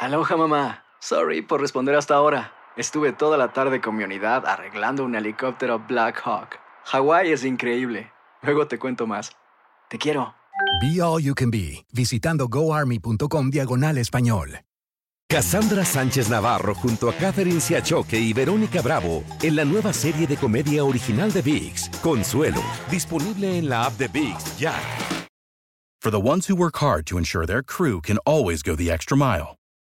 Aloha mamá. Sorry por responder hasta ahora. Estuve toda la tarde con mi unidad arreglando un helicóptero Black Hawk. Hawái es increíble. Luego te cuento más. Te quiero. Be All You Can Be, visitando goarmy.com diagonal español. Cassandra Sánchez Navarro junto a Catherine Siachoque y Verónica Bravo en la nueva serie de comedia original de VIX, Consuelo, disponible en la app de VIX ya. For the ones who work hard to ensure their crew can always go the extra mile,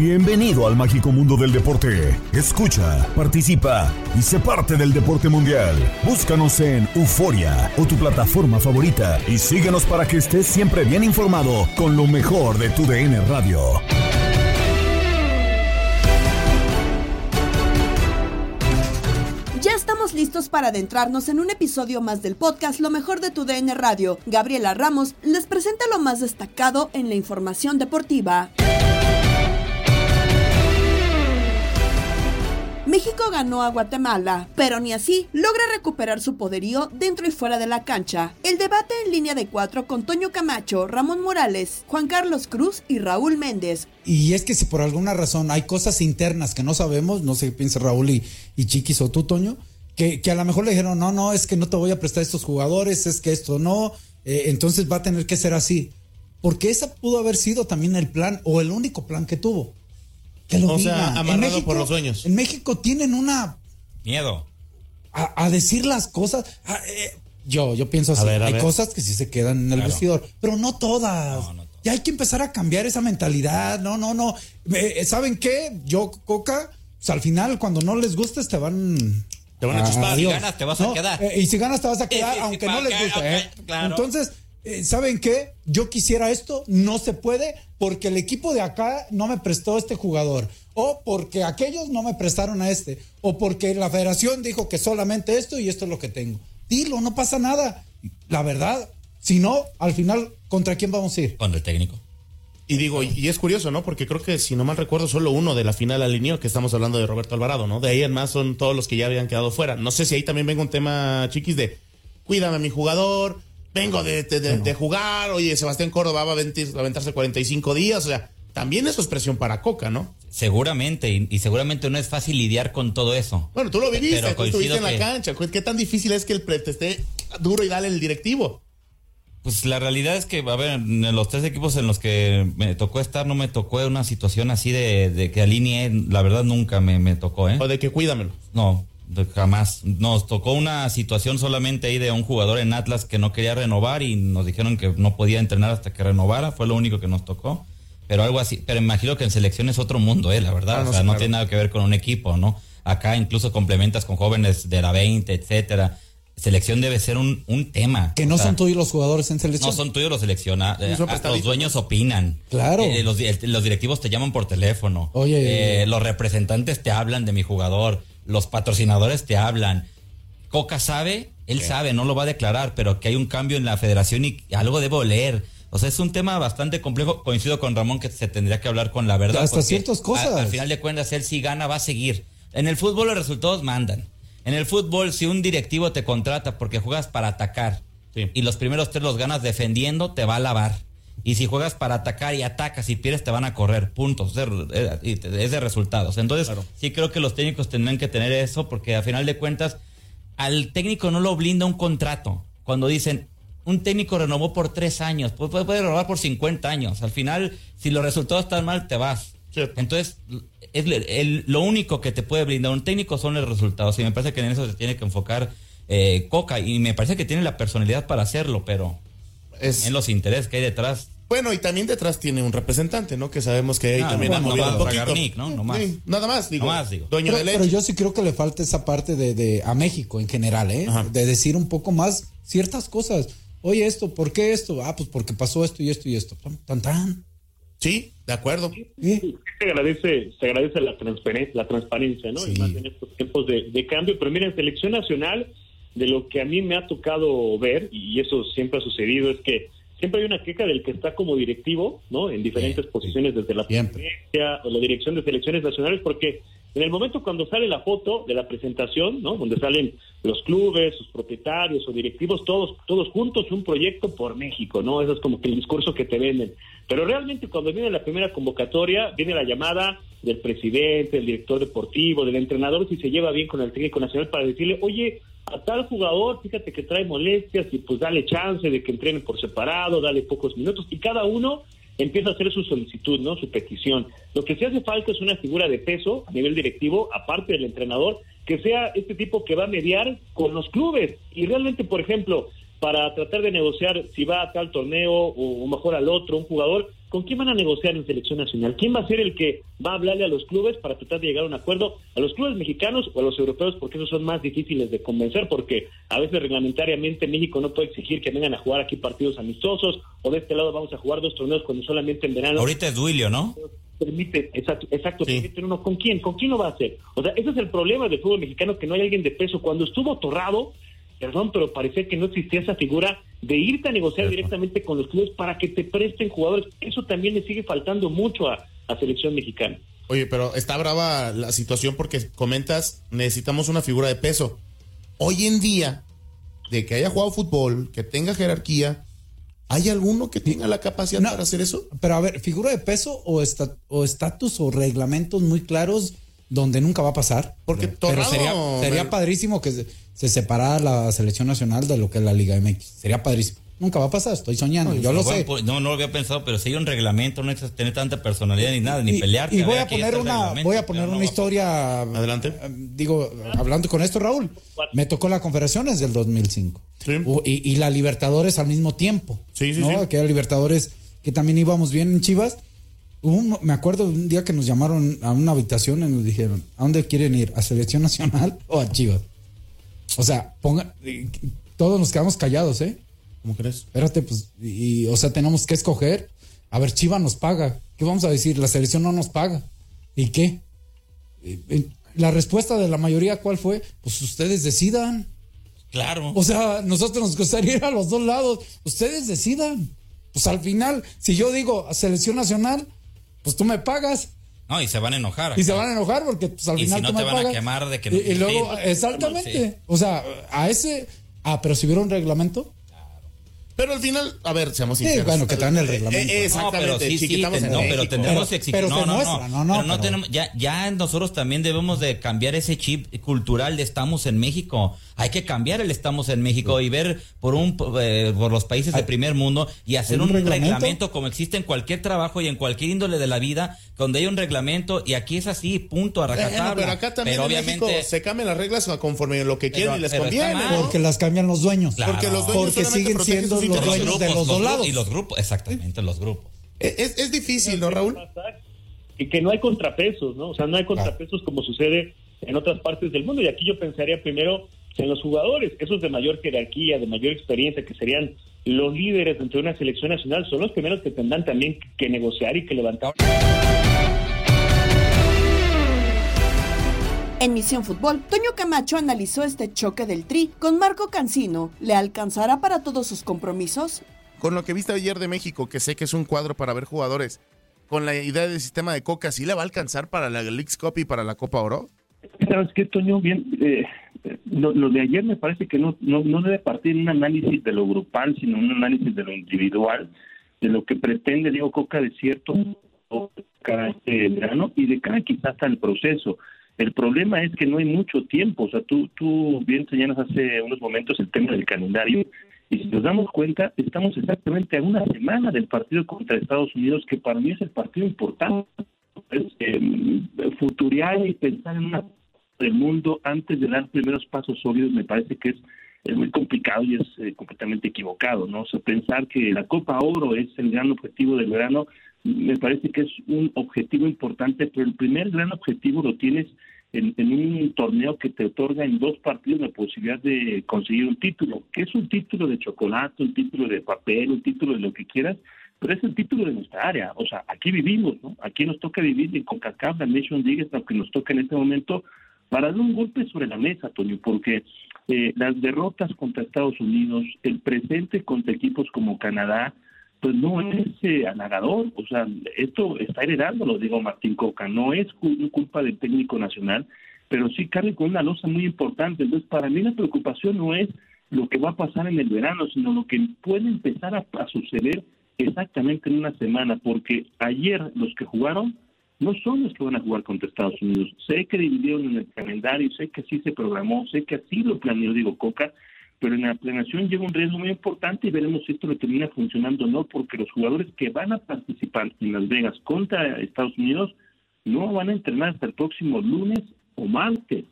Bienvenido al mágico mundo del deporte. Escucha, participa y sé parte del deporte mundial. Búscanos en Euforia o tu plataforma favorita y síguenos para que estés siempre bien informado con lo mejor de tu DN Radio. Ya estamos listos para adentrarnos en un episodio más del podcast Lo mejor de tu DN Radio. Gabriela Ramos les presenta lo más destacado en la información deportiva. México ganó a Guatemala, pero ni así logra recuperar su poderío dentro y fuera de la cancha. El debate en línea de cuatro con Toño Camacho, Ramón Morales, Juan Carlos Cruz y Raúl Méndez. Y es que si por alguna razón hay cosas internas que no sabemos, no sé qué piensa Raúl y, Chiquis o tú, Toño, que, a lo mejor le dijeron, no, no, es que no te voy a prestar estos jugadores, es que esto no, eh, entonces va a tener que ser así. Porque esa pudo haber sido también el plan o el único plan que tuvo. Que lo o diga. sea, En amarrado México- por los sueños. En México tienen una. Miedo. A, a decir las cosas. a- eh, yo, yo pienso así. A ver, a hay ver. cosas que sí se quedan en el Claro. vestidor, pero no todas. Ya hay que empezar a cambiar esa mentalidad. No, no, no. Eh, ¿Saben qué? Yo, Coca, pues, al final, cuando no les gustes, te van. Te van a chispar. Si ganas, te vas a quedar. eh, y si ganas, te vas a quedar, aunque no les guste. ¿eh? claro. Entonces, eh, ¿saben qué? Yo quisiera esto, no se puede, porque el equipo de acá no me prestó este jugador. O porque aquellos no me prestaron a este. O porque la federación dijo que solamente esto y esto es lo que tengo. Dilo, no pasa nada. La verdad, si no, al final, ¿contra quién vamos a ir? Con el técnico. Y digo, y es curioso, ¿no? Porque creo que si no mal recuerdo, solo uno de la final alineó, que estamos hablando de Roberto Alvarado, ¿no? De ahí en más son todos los que ya habían quedado fuera. No sé si ahí también venga un tema, chiquis, de cuídame a mi jugador, vengo de, de- de- de jugar, oye, Sebastián Córdoba va a, aventarse 45 días, o sea, también eso es presión para Coca, ¿no? Seguramente, y, y seguramente no es fácil lidiar con todo eso. Bueno, tú lo viviste, Pero tú estuviste en la que- cancha. ¿Qué tan difícil es que el pre te esté duro y dale el directivo? Pues la realidad es que, a ver, en los tres equipos en los que me tocó estar, no me tocó una situación así de, de que alineé, la verdad nunca me, me tocó, ¿eh? O de que cuídamelo. No, jamás. Nos tocó una situación solamente ahí de un jugador en Atlas que no quería renovar y nos dijeron que no podía entrenar hasta que renovara, fue lo único que nos tocó. Pero algo así, pero imagino que en selección es otro mundo, ¿eh? La verdad, Ah, no, o sea, sí, no claro. tiene nada que ver con un equipo, ¿no? Acá incluso complementas con jóvenes de la 20, etcétera. Selección debe ser un, un tema. Que no O sea, son tuyos los jugadores en selección. no son tuyos los selecciona. eh, los dueños opinan. Claro. Eh, los, los directivos te llaman por teléfono. Oye. Eh, los representantes te hablan de mi jugador. Los patrocinadores te hablan. Coca sabe, él sabe, no lo va a declarar, pero que hay un cambio en la federación y algo debe oler. O sea, es un tema bastante complejo. Coincido con Ramón que se tendría que hablar con la verdad. Hasta ciertas cosas. a- al final de cuentas, él si gana va a seguir. En el fútbol los resultados mandan. En el fútbol, si un directivo te contrata porque juegas para atacar Sí. y los primeros tres los ganas defendiendo, te va a lavar. Y si juegas para atacar y atacas y pierdes, te van a correr. Puntos. Es de, y te- es de resultados. Entonces, Claro. sí creo que los técnicos tendrán que tener eso porque a final de cuentas, al técnico no lo blinda un contrato. Cuando dicen, un técnico renovó por tres años, pues puede, puede renovar por 50 años. Al final, si los resultados están mal, te vas. Entonces, es el- el- lo único que te puede brindar un técnico son los resultados. Y me parece que en eso se tiene que enfocar eh, Coca. Y me parece que tiene la personalidad para hacerlo, pero en los intereses que hay detrás. Bueno, y también detrás tiene un representante, ¿no? Que sabemos que ahí Ah, también bueno, ha movido nomás un poquito. Zagarnik, ¿no? Nomás. Sí, nada más, digo. Nomás, digo. Dueño Pero, de leche. pero yo sí creo que le falta esa parte de, de- a México en general, ¿eh? De decir un poco más ciertas cosas. Oye, esto, ¿por qué esto? Ah, pues porque pasó esto y esto y esto. Tan, tan. Sí, de acuerdo. Se agradece, se agradece la transparencia, la transparencia, ¿no? Y más en estos tiempos de, de cambio. Pero miren, selección nacional, de lo que a mí me ha tocado ver, y eso siempre ha sucedido, es que siempre hay una queja del que está como directivo, ¿no? En diferentes posiciones desde la presidencia o la dirección de selecciones nacionales, porque en el momento cuando sale la foto de la presentación, ¿no? Donde salen los clubes, sus propietarios o directivos, todos, todos juntos, un proyecto por México, ¿no? Eso es como que el discurso que te venden. Pero realmente cuando viene la primera convocatoria, viene la llamada del presidente, del director deportivo, del entrenador, si se lleva bien con el técnico nacional para decirle, oye, a tal jugador, fíjate que trae molestias y pues dale chance de que entrenen por separado, dale pocos minutos y cada uno empieza a hacer su solicitud, ¿no? Su petición. Lo que sí hace falta es una figura de peso a nivel directivo, aparte del entrenador, que sea este tipo que va a mediar con los clubes. Y realmente, por ejemplo, para tratar de negociar si va a tal torneo o, o mejor al otro, un jugador, ¿con quién van a negociar en selección nacional? ¿Quién va a ser el que va a hablarle a los clubes para tratar de llegar a un acuerdo? ¿A los clubes mexicanos o a los europeos? Porque esos son más difíciles de convencer, porque a veces reglamentariamente México no puede exigir que vengan a jugar aquí partidos amistosos, o de este lado vamos a jugar dos torneos cuando solamente en verano Ahorita es Duilio, ¿no? permite, exacto, exacto permiten uno, ¿con quién? ¿Con quién lo va a hacer? O sea, ese es el problema del fútbol mexicano, que no hay alguien de peso. Cuando estuvo Torrado, perdón, pero parecía que no existía esa figura de irte a negociar directamente con los clubes para que te presten jugadores. Eso también le sigue faltando mucho a, a selección mexicana. Oye, pero está brava la situación porque comentas, necesitamos una figura de peso. Hoy en día, de que haya jugado fútbol, que tenga jerarquía, ¿hay alguno que tenga la capacidad para hacer eso? Pero a ver, figura de peso o esta- o estatus o reglamentos muy claros donde nunca va a pasar. Porque Pero Torrado- sería, sería padrísimo que se, se separara la selección nacional de lo que es la Liga MX. Sería padrísimo. Nunca va a pasar, estoy soñando. yo lo sé. pues, no, no lo había pensado, pero si hay un reglamento, no necesitas tener tanta personalidad ni nada, ni pelearte. Y voy a poner el una, voy a poner no una historia. Adelante. Digo, hablando con esto, Raúl, me tocó la Confederaciones del 2005. U- Y, y la Libertadores al mismo tiempo. Sí, sí, ¿no? sí. Que era Libertadores, que también íbamos bien en Chivas. Un- me acuerdo de un día que nos llamaron a una habitación y nos dijeron, ¿a dónde quieren ir? ¿A Selección Nacional o a Chivas? O sea, ponga, todos nos quedamos callados, ¿eh? ¿Cómo crees? Espérate, pues, y, o sea, tenemos que escoger. A ver, Chivas nos paga. ¿Qué vamos a decir? La selección no nos paga. ¿Y qué? Eh, eh, La respuesta de la mayoría, ¿cuál fue? Pues ustedes decidan. Claro. O sea, nosotros nos gustaría ir a los dos lados. Ustedes decidan. Pues al final, si yo digo a selección nacional, pues tú me pagas. No, y se van a enojar. Y se van a enojar porque pues, al Y final si no tú te me van a quemar de que no y, y luego, ir. exactamente. O sea, a ese. Ah, pero si hubiera un reglamento. Pero al final, a ver, seamos Sí, sinceros. bueno, que traen el reglamento. Eh, exactamente, No, pero sí, sí, en no, pero tendremos que exigir. pero no, se no, muestra, no, no, no, pero no pero- tenemos, ya, ya nosotros también debemos de cambiar ese chip cultural de estamos en México. Hay que cambiar el estamos en México y ver por un eh, por los países de primer mundo y hacer ¿Hay un un, reglamento? reglamento? como existe en cualquier trabajo y en cualquier índole de la vida, donde hay un reglamento y aquí es así, punto, a rajatabla. pero acá también Pero en obviamente México se cambian las reglas conforme lo que quieren Pero- y les conviene. mal. ¿no? Porque las cambian los dueños. Claro. Porque los dueños Porque siguen siendo los dueños de los dos grupos lados. y los grupos, exactamente, los grupos. Es, es difícil, ¿no, Raúl? y que no hay contrapesos, ¿no? O sea, no hay contrapesos como sucede en otras partes del mundo. Y aquí yo pensaría primero en los jugadores, esos de mayor jerarquía, de mayor experiencia, que serían los líderes dentro de una selección nacional, son los primeros que tendrán también que negociar y que levantar. En Misión Fútbol, Toño Camacho analizó este choque del Tri con Marco Cancino. ¿Le alcanzará para todos sus compromisos? Con lo que viste ayer de México, que sé que es un cuadro para ver jugadores, con la idea del sistema de Coca, ¿sí le va a alcanzar para la Leagues Cup y para la Copa Oro? ¿Sabes qué, Toño? Bien, eh, lo, lo de ayer me parece que no, no, no debe partir de un análisis de lo grupal, sino un análisis de lo individual, de lo que pretende Diego Coca de cierto cada este verano y de cada quizás hasta el proceso. El problema es que no hay mucho tiempo, o sea, tú, tú bien señalas hace unos momentos el tema del calendario, y si nos damos cuenta, estamos exactamente a una semana del partido contra Estados Unidos, que para mí es el partido importante pues, eh, futuriar y pensar en una del mundo antes de dar primeros pasos sólidos me parece que es, es muy complicado y es eh, completamente equivocado, ¿no? O sea, pensar que la Copa Oro es el gran objetivo del verano me parece que es un objetivo importante, pero el primer gran objetivo lo tienes en, un torneo que te otorga en dos partidos la posibilidad de conseguir un título, que es un título de chocolate, un título de papel, un título de lo que quieras, pero es el título de nuestra área. O sea, aquí vivimos, ¿no? Aquí nos toca vivir en CONCACAF, la Nation League es lo que nos toca en este momento para dar un golpe sobre la mesa, Toño, porque eh, las derrotas contra Estados Unidos, el presente contra equipos como Canadá, pues no es eh, o sea, esto está heredando, lo digo Martín Coca, no es culpa del técnico nacional, pero sí carga con una losa muy importante. Entonces, para mí la preocupación no es lo que va a pasar en el verano, sino lo que puede empezar a, suceder exactamente en una semana, porque ayer los que jugaron no son los que van a jugar contra Estados Unidos. Sé que dividieron en el calendario, sé que así se programó, sé que así lo planeó Diego Coca, pero en la planeación lleva un riesgo muy importante y veremos si esto le termina funcionando o no, porque los jugadores que van a participar en Las Vegas contra Estados Unidos no van a entrenar hasta el próximo lunes o martes.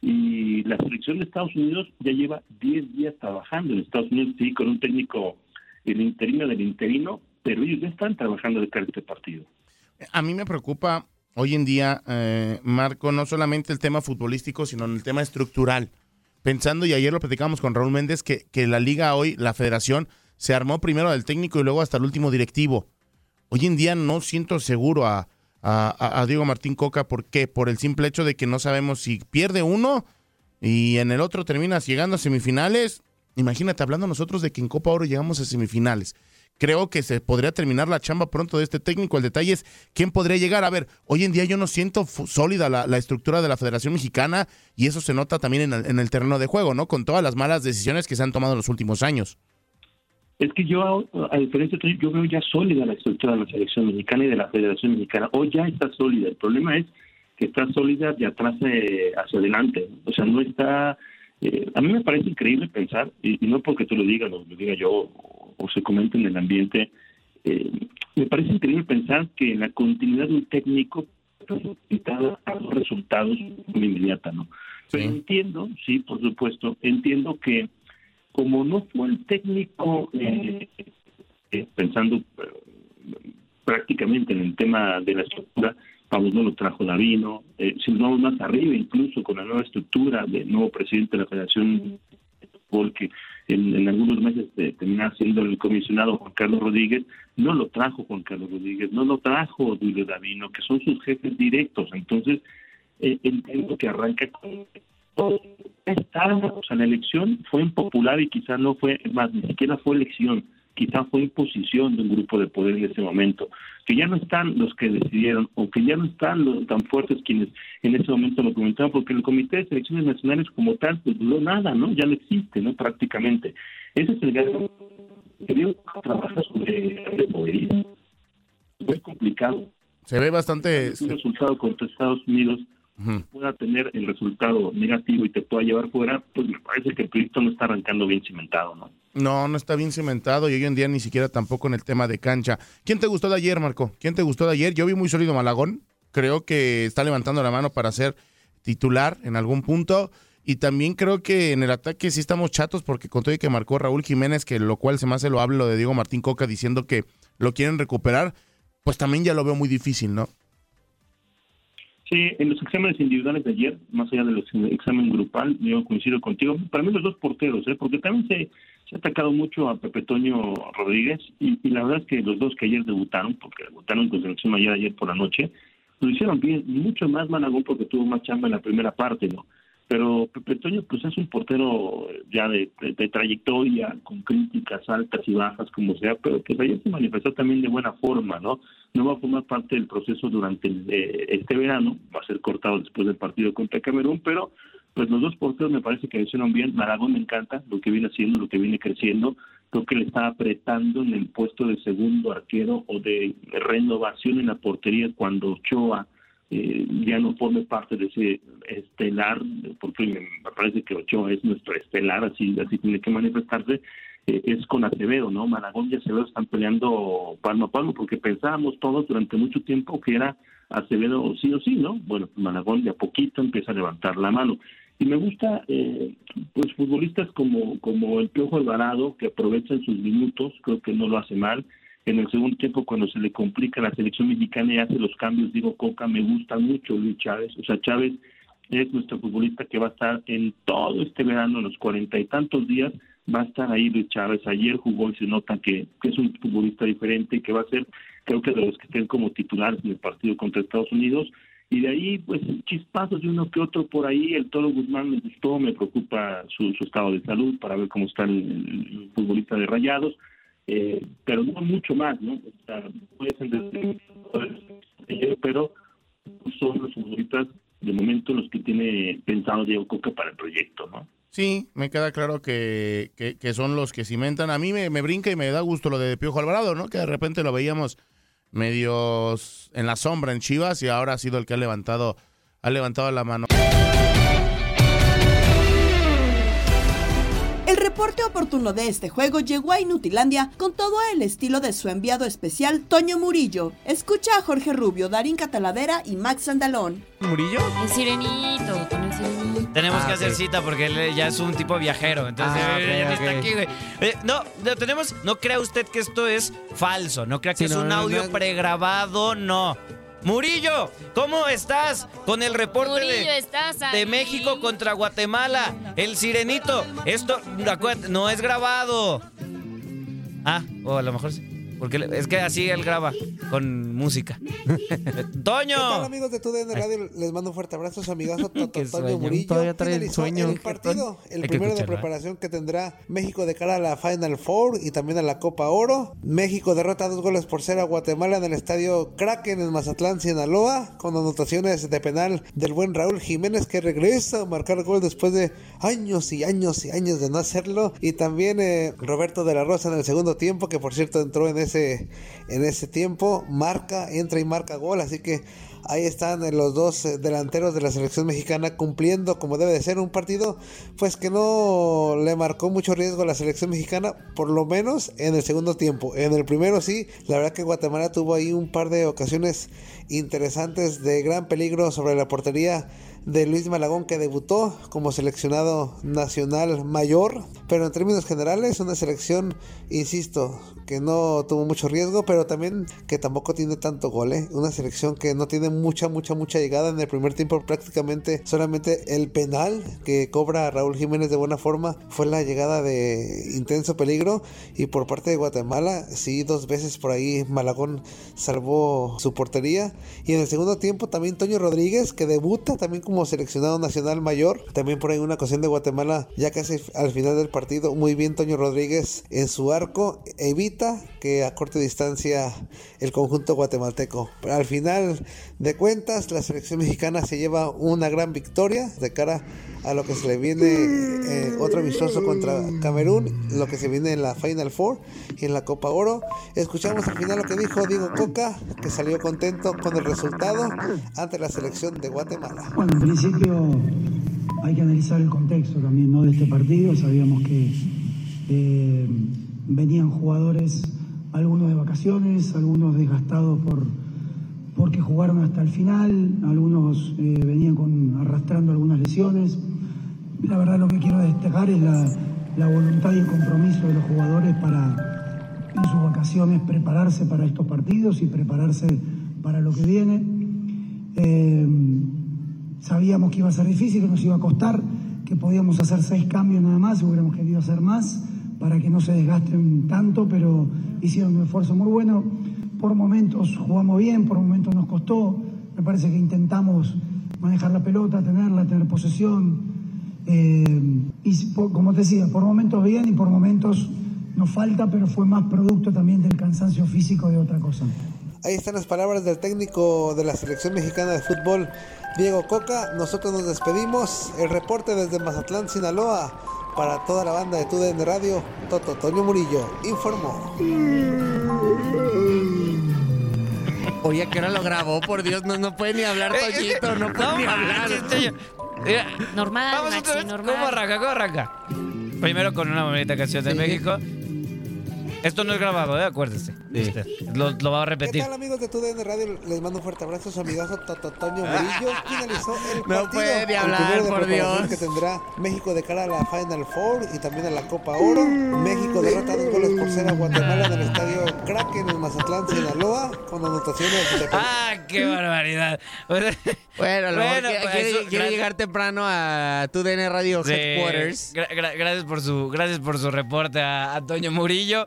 Y la selección de Estados Unidos ya lleva 10 días trabajando en Estados Unidos, sí, con un técnico, el interino del interino, pero ellos ya están trabajando de cara a este partido. A mí me preocupa hoy en día, eh, Marco, no solamente el tema futbolístico, sino el tema estructural pensando, y ayer lo platicamos con Raúl Méndez, que, que la liga hoy, la federación, se armó primero del técnico y luego hasta el último directivo. Hoy en día no siento seguro a, a, Diego Martín Coca. ¿Por qué? Por el simple hecho de que no sabemos si pierde uno y en el otro terminas llegando a semifinales. Imagínate, hablando nosotros de que en Copa Oro llegamos a semifinales creo que se podría terminar la chamba pronto de este técnico. El detalle es quién podría llegar. A ver, hoy en día yo no siento sólida la, estructura de la Federación Mexicana y eso se nota también en el, en el, terreno de juego, ¿no? Con todas las malas decisiones que se han tomado en los últimos años. Es que yo, a diferencia de yo veo ya sólida la estructura de la Selección Mexicana y de la Federación Mexicana. Hoy ya está sólida. El problema es que está sólida de atrás eh, hacia adelante. O sea, no está... Eh, a mí me parece increíble pensar, y, no porque tú lo digas, lo, lo diga yo o se comenta en el ambiente, eh, me parece increíble pensar que la continuidad de un técnico a los resultados muy inmediata, ¿no? Pero entiendo, sí, por supuesto, entiendo que como no fue el técnico, eh, eh, pensando prácticamente en el tema de la estructura, vamos, no lo trajo Davino, si nos vamos más arriba, incluso con la nueva estructura del nuevo presidente de la Federación porque en, algunos meses de, termina siendo el comisionado Juan Carlos Rodríguez, no lo trajo Juan Carlos Rodríguez, no lo trajo Julio Davino, que son sus jefes directos. Entonces, eh, entiendo que arranca con sea, la elección fue impopular y quizás no fue, más, ni siquiera fue elección quizá fue imposición de un grupo de poder en ese momento, que ya no están los que decidieron o que ya no están los tan fuertes quienes en ese momento lo comentaban, porque el Comité de Selecciones Nacionales como tal, pues no nada, ¿no? Ya no existe, ¿no? Prácticamente. Ese es el gran que trabaja sobre el poderío. Muy complicado. Se ve bastante... Un resultado contra Estados Unidos pueda tener el resultado negativo y te pueda llevar fuera, pues me parece que el proyecto no está arrancando bien cimentado, ¿no? No, no está bien cimentado y hoy en día ni siquiera tampoco en el tema de cancha. ¿Quién te gustó de ayer, Marco? ¿Quién te gustó de ayer? Yo vi muy sólido Malagón. Creo que está levantando la mano para ser titular en algún punto. Y también creo que en el ataque sí estamos chatos porque con todo y que marcó Raúl Jiménez, que lo cual se me hace lo hablo de Diego Martín Coca diciendo que lo quieren recuperar, pues también ya lo veo muy difícil, ¿no? Sí, en los exámenes individuales de ayer, más allá de los exámenes grupal, yo coincido contigo. Para mí los dos porteros, ¿eh? porque también se, se ha atacado mucho a Pepe Toño Rodríguez y, la verdad es que los dos que ayer debutaron, porque debutaron con selección mayor ayer por la noche, lo hicieron bien, mucho más Managón porque tuvo más chamba en la primera parte, ¿no? Pero Pepe Toño pues es un portero ya de, trayectoria, con críticas altas y bajas, como sea, pero pues ayer se manifestó también de buena forma, ¿no? No va a formar parte del proceso durante eh, este verano, va a ser cortado después del partido contra Camerún, pero pues los dos porteros me parece que hicieron bien. Maragón me encanta lo que viene haciendo, lo que viene creciendo. Creo que le está apretando en el puesto de segundo arquero o de renovación en la portería cuando Ochoa eh, ya no forme parte de ese estelar, porque me, parece que Ochoa es nuestro estelar, así, así tiene que manifestarse. Eh, es con Acevedo, ¿no? Maragón y Acevedo están peleando palmo a palmo porque pensábamos todos durante mucho tiempo que era Acevedo sí o sí, ¿no? Bueno, Malagón de a poquito empieza a levantar la mano. Y me gusta, eh, pues, futbolistas como, como el Piojo Alvarado, que aprovechan sus minutos, creo que no lo hace mal. En el segundo tiempo, cuando se le complica la selección mexicana y hace los cambios, digo, Coca, me gusta mucho Luis Chávez. O sea, Chávez es nuestro futbolista que va a estar en todo este verano, en los cuarenta y tantos días, va a estar ahí Luis Chávez. Ayer jugó y se nota que, es un futbolista diferente y que va a ser, creo que de los que estén como titulares en el partido contra Estados Unidos. Y de ahí, pues, chispazos de uno que otro por ahí. El Toro Guzmán me gustó, me preocupa su, su estado de salud para ver cómo está el futbolista de Rayados. Eh, pero no mucho más, ¿no? O sea, puede ser desde- pero son los futbolistas de momento los que tiene pensado Diego Coca para el proyecto, ¿no? Sí, me queda claro que, que, que son los que cimentan. A mí me, me brinca y me da gusto lo de Piojo Alvarado, ¿no? Que de repente lo veíamos medios en la sombra en Chivas y ahora ha sido el que ha levantado, ha levantado la mano. El reporte oportuno de este juego llegó a Inutilandia con todo el estilo de su enviado especial Toño Murillo. Escucha a Jorge Rubio, Darín Cataladera y Max Andalón. ¿Murillo? El sirenito, con el sirenito. Tenemos Ah, que hacer cita porque él ya es un tipo viajero. Entonces, Ah, ya está aquí, güey. Eh, no, no tenemos. No crea usted que esto es falso. No crea que Sí, es no, un no, audio no. pregrabado. No. Murillo, ¿cómo estás? Con el reporte Murillo, de, ¿estás de ahí? México contra Guatemala. El sirenito. Esto no es grabado. Ah, o a lo mejor sí. Porque es que así él graba, con música. ¡Toño! ¿Qué tal amigos de TUDN Radio? Les mando un fuerte abrazo, su amigazo sueño. Murillo. Todavía trae el sueño. el partido, el primero de escucharla. preparación que tendrá México de cara a la Final Four y también a la Copa Oro. México derrota dos goles por cero a Guatemala en el estadio Kraken en Mazatlán, Sinaloa, con anotaciones de penal del buen Raúl Jiménez que regresa a marcar gol después de años y años y años de no hacerlo. Y también eh, Roberto de la Rosa en el segundo tiempo, que por cierto entró en ese, en ese tiempo, marca, entra y marca gol, así que ahí están eh, los dos eh, delanteros de la selección mexicana cumpliendo como debe de ser un partido pues que no le marcó mucho riesgo a la selección mexicana por lo menos en el segundo tiempo. En el primero sí la verdad que Guatemala tuvo ahí un par de ocasiones interesantes de gran peligro sobre la portería de Luis Malagón que debutó como seleccionado nacional mayor, pero en términos generales una selección, insisto, que no tuvo mucho riesgo, pero también que tampoco tiene tanto gol, ¿eh? una selección que no tiene mucha, mucha, mucha llegada en el primer tiempo, prácticamente solamente el penal que cobra Raúl Jiménez de buena forma fue la llegada de intenso peligro y por parte de Guatemala, sí, dos veces por ahí Malagón salvó su portería y en el segundo tiempo también Toño Rodríguez que debuta también como seleccionado nacional mayor. También por ahí una ocasión de Guatemala, ya casi al final del partido, muy bien Toño Rodríguez en su arco, evita que a corta distancia el conjunto guatemalteco. Pero al final de cuentas, la selección mexicana se lleva una gran victoria de cara a lo que se le viene eh, otro amistoso contra Camerún, lo que se viene en la Final Four y en la Copa Oro. Escuchamos al final lo que dijo Diego Coca, que salió contento con el resultado ante la selección de Guatemala. Bueno, en principio hay que analizar el contexto también ¿no? de este partido. Sabíamos que eh, venían jugadores, algunos de vacaciones, algunos desgastados por porque jugaron hasta el final, algunos eh, venían con, arrastrando algunas lesiones. La verdad lo que quiero destacar es la, la voluntad y el compromiso de los jugadores para en sus vacaciones prepararse para estos partidos y prepararse para lo que viene. Eh, sabíamos que iba a ser difícil, que nos iba a costar, que podíamos hacer seis cambios nada más, hubiéramos querido hacer más para que no se desgasten tanto, pero hicieron un esfuerzo muy bueno. Por momentos jugamos bien, por momentos nos costó. Me parece que intentamos manejar la pelota, tenerla, tener posesión. Eh, y por- como te decía, por momentos bien y por momentos nos falta, pero fue más producto también del cansancio físico de otra cosa. Ahí están las palabras del técnico de la selección mexicana de fútbol, Diego Coca. Nosotros nos despedimos. El reporte desde Mazatlán, Sinaloa, para toda la banda de TUDN Radio, Toto Toño Murillo informó. Oye, que ahora lo grabó, por Dios, no, no puede ni hablar, Eh, Toñito, no puede no ni hablar. Mira, Normal, Vamos Maxi, otra vez. normal. ¿Cómo arranca? ¿Cómo arranca? Primero con una bonita canción de México. Esto no es grabado, ¿eh? Acuérdese. Usted. Lo, lo va a ¿Qué repetir. tal amigos de TUDN Radio? Les mando un fuerte abrazo a su amigazo Toto Toño Murillo, finalizó el No partido. puede ni el hablar, primero de por preparación Dios. que tendrá México de cara a la Final Four y también a la Copa Oro. México derrota dos goles por cero a Guatemala en el estadio Kraken en Mazatlán, Sinaloa, con anotaciones de ¡Ah, qué barbaridad! Bueno, a lo mejor quiere, pues, quiere- eso, quiere llegar temprano a tu DN Radio Sí, Headquarters. gra- gra- gracias por su gracias por su reporte a Antonio Murillo.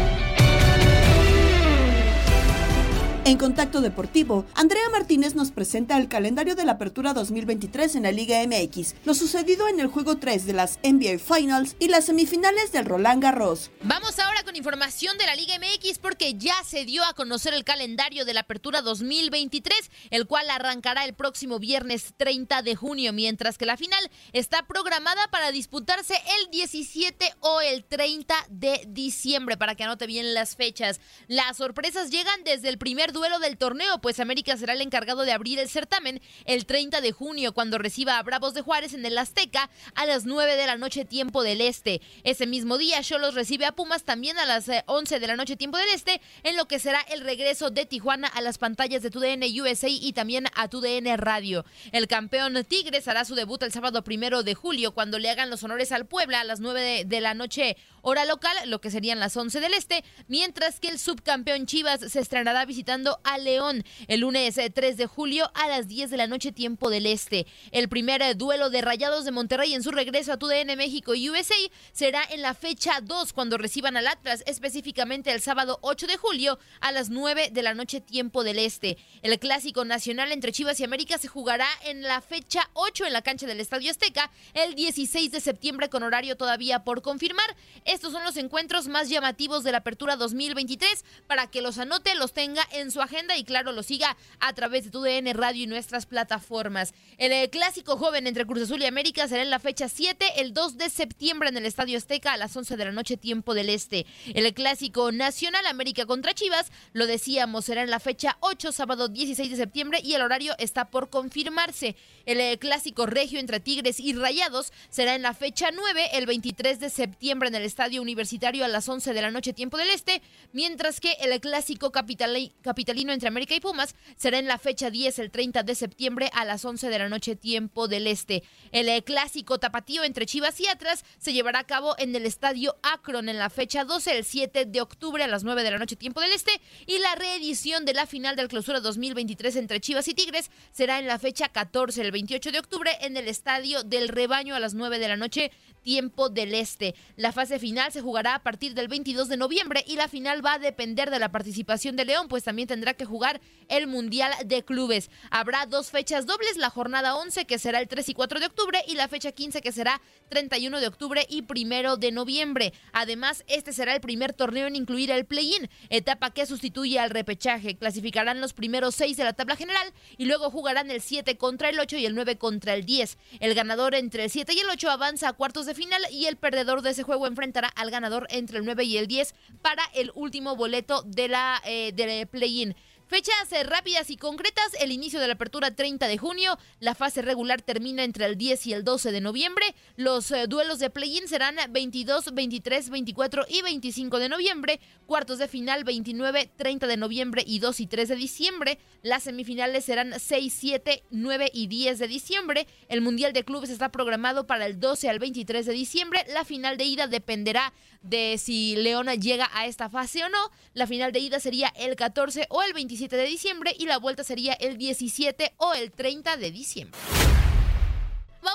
En Contacto Deportivo, Andrea Martínez nos presenta el calendario de la Apertura 2023 en la Liga MX, lo sucedido en el juego 3 de las NBA Finals y las semifinales del Roland Garros. Vamos ahora con información de la Liga MX porque ya se dio a conocer el calendario de la Apertura 2023, el cual arrancará el próximo viernes 30 de junio, mientras que la final está programada para disputarse el 17 o el 30 de diciembre, para que anote bien las fechas. Las sorpresas llegan desde el primer duelo del torneo, pues América será el encargado de abrir el certamen el 30 de junio, cuando reciba a Bravos de Juárez en el Azteca a las 9 de la noche tiempo del Este. Ese mismo día, Cholos recibe a Pumas también a las eh, 11 de la noche tiempo del Este, en lo que será el regreso de Tijuana a las pantallas de TUDN USA y también a TUDN Radio. El campeón Tigres hará su debut el sábado primero de julio, cuando le hagan los honores al Puebla a las 9 de, de la noche hora local, lo que serían las 11 del Este, mientras que el subcampeón Chivas se estrenará visitando a León el lunes eh, 3 de julio a las 10 de la noche tiempo del Este. El primer eh, duelo de Rayados de Monterrey en su regreso a TUDN México y USA será en la fecha 2 cuando reciban al Atlas, específicamente el sábado 8 de julio a las 9 de la noche tiempo del Este. El clásico nacional entre Chivas y América se jugará en la fecha 8 en la cancha del Estadio Azteca el 16 de septiembre con horario todavía por confirmar. Estos son los encuentros más llamativos de la apertura 2023 para que los anote, los tenga en su agenda y claro, lo siga a través de tu DN Radio y nuestras plataformas. El eh, clásico joven entre Cruz Azul y América será en la fecha 7, el 2 de septiembre en el Estadio Azteca a las 11 de la noche tiempo del Este. El clásico nacional América contra Chivas, lo decíamos, será en la fecha 8, sábado 16 de septiembre y el horario está por confirmarse. El eh, clásico regio entre Tigres y Rayados será en la fecha 9, el 23 de septiembre en el Estadio Universitario a las 11 de la noche tiempo del Este, mientras que el clásico capitali- capitalino entre América y Pumas será en la fecha 10, el 30 de septiembre a las 11 de la noche tiempo del Este. El eh, clásico tapatío entre Chivas y Atlas se llevará a cabo en el Estadio Akron en la fecha 12, el 7 de octubre a las 9 de la noche tiempo del Este y la reedición de la final del clausura 2023 entre Chivas y Tigres será en la fecha 14, el 28 de octubre en el Estadio del Rebaño a las 9 de la noche tiempo del Este. La fase final se jugará a partir del 22 de noviembre y la final va a depender de la participación de León, pues también tendrá que jugar el Mundial de Clubes. Habrá dos fechas dobles, la jornada 11 que será el 3 y 4 de octubre y la fecha 15 que será 31 de octubre y 1 de noviembre. Además, este será el primer torneo en incluir el play-in, etapa que sustituye al repechaje. Clasificarán los primeros seis de la tabla general y luego jugarán el 7 contra el 8 y el 9 contra el 10. El ganador entre el 7 y el 8 avanza a cuartos de final y el perdedor de ese juego enfrentará al ganador entre el 9 y el 10 para el último boleto de la eh, del play-in. mean, Fechas eh, rápidas y concretas, el inicio de la apertura 30 de junio, la fase regular termina entre el 10 y el 12 de noviembre, los eh, duelos de play-in serán 22, 23, 24 y 25 de noviembre, cuartos de final 29, 30 de noviembre y 2 y 3 de diciembre, las semifinales serán 6, 7, 9 y 10 de diciembre, el Mundial de Clubes está programado para el 12 al 23 de diciembre, la final de ida dependerá de si Leona llega a esta fase o no, la final de ida sería el 14 o el 27 de diciembre y la vuelta sería el 17 o el 30 de diciembre.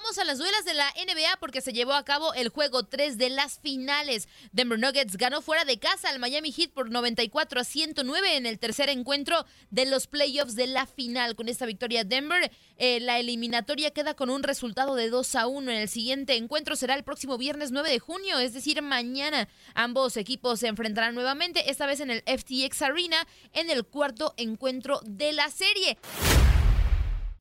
Vamos a las duelas de la NBA porque se llevó a cabo el juego 3 de las finales. Denver Nuggets ganó fuera de casa al Miami Heat por 94 a 109 en el tercer encuentro de los playoffs de la final. Con esta victoria Denver, eh, la eliminatoria queda con un resultado de 2 a 1. En el siguiente encuentro será el próximo viernes 9 de junio, es decir, mañana. Ambos equipos se enfrentarán nuevamente, esta vez en el FTX Arena, en el cuarto encuentro de la serie.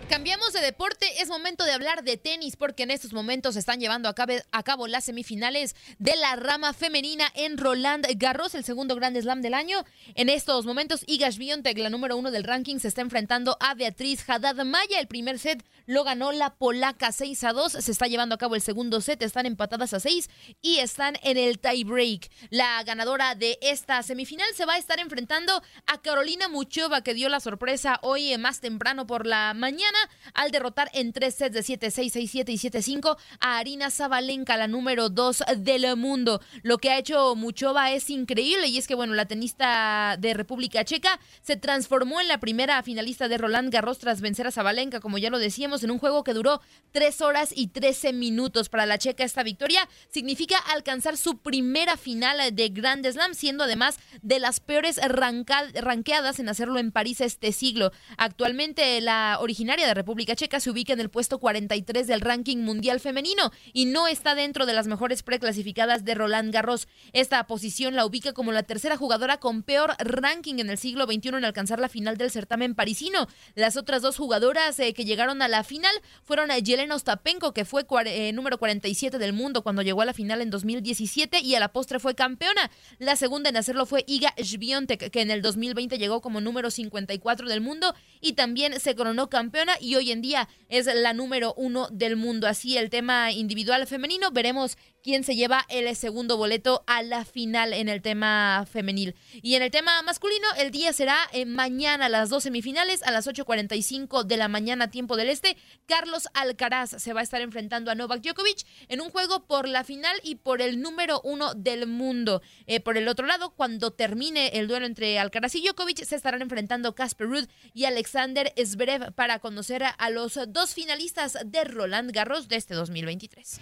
Cambiamos de deporte, es momento de hablar de tenis porque en estos momentos se están llevando a cabo, a cabo las semifinales de la rama femenina en Roland Garros, el segundo Grand Slam del año. En estos momentos, Iga Swiatek, la número uno del ranking, se está enfrentando a Beatriz Haddad Maya. El primer set lo ganó la polaca 6 a 2. Se está llevando a cabo el segundo set, están empatadas a 6 y están en el tie break. La ganadora de esta semifinal se va a estar enfrentando a Carolina Muchova, que dio la sorpresa hoy eh, más temprano por la mañana al derrotar en tres sets de 7-6, 6-7 y 7-5 a Arina Zabalenka, la número 2 del mundo. Lo que ha hecho Muchova es increíble y es que, bueno, la tenista de República Checa se transformó en la primera finalista de Roland Garros tras vencer a Zabalenka, como ya lo decíamos, en un juego que duró 3 horas y 13 minutos. Para la checa esta victoria significa alcanzar su primera final de Grand Slam, siendo además de las peores ranqueadas en hacerlo en París este siglo. Actualmente la originaria de República Checa se ubica en el puesto 43 del ranking mundial femenino y no está dentro de las mejores preclasificadas de Roland Garros. Esta posición la ubica como la tercera jugadora con peor ranking en el siglo XXI en alcanzar la final del certamen parisino. Las otras dos jugadoras eh, que llegaron a la final fueron a Yelena Ostapenko, que fue eh, número 47 del mundo cuando llegó a la final en 2017 y a la postre fue campeona. La segunda en hacerlo fue Iga Swiatek, que en el 2020 llegó como número 54 del mundo y también se coronó campeona y hoy en día es la número uno del mundo. Así el tema individual femenino, veremos quién se lleva el segundo boleto a la final en el tema femenil. Y en el tema masculino, el día será eh, mañana las dos semifinales a las 8.45 de la mañana, tiempo del este. Carlos Alcaraz se va a estar enfrentando a Novak Djokovic en un juego por la final y por el número uno del mundo. Eh, por el otro lado, cuando termine el duelo entre Alcaraz y Djokovic, se estarán enfrentando Casper Ruud y Alexander Zverev para conocer a los dos finalistas de Roland Garros de este 2023.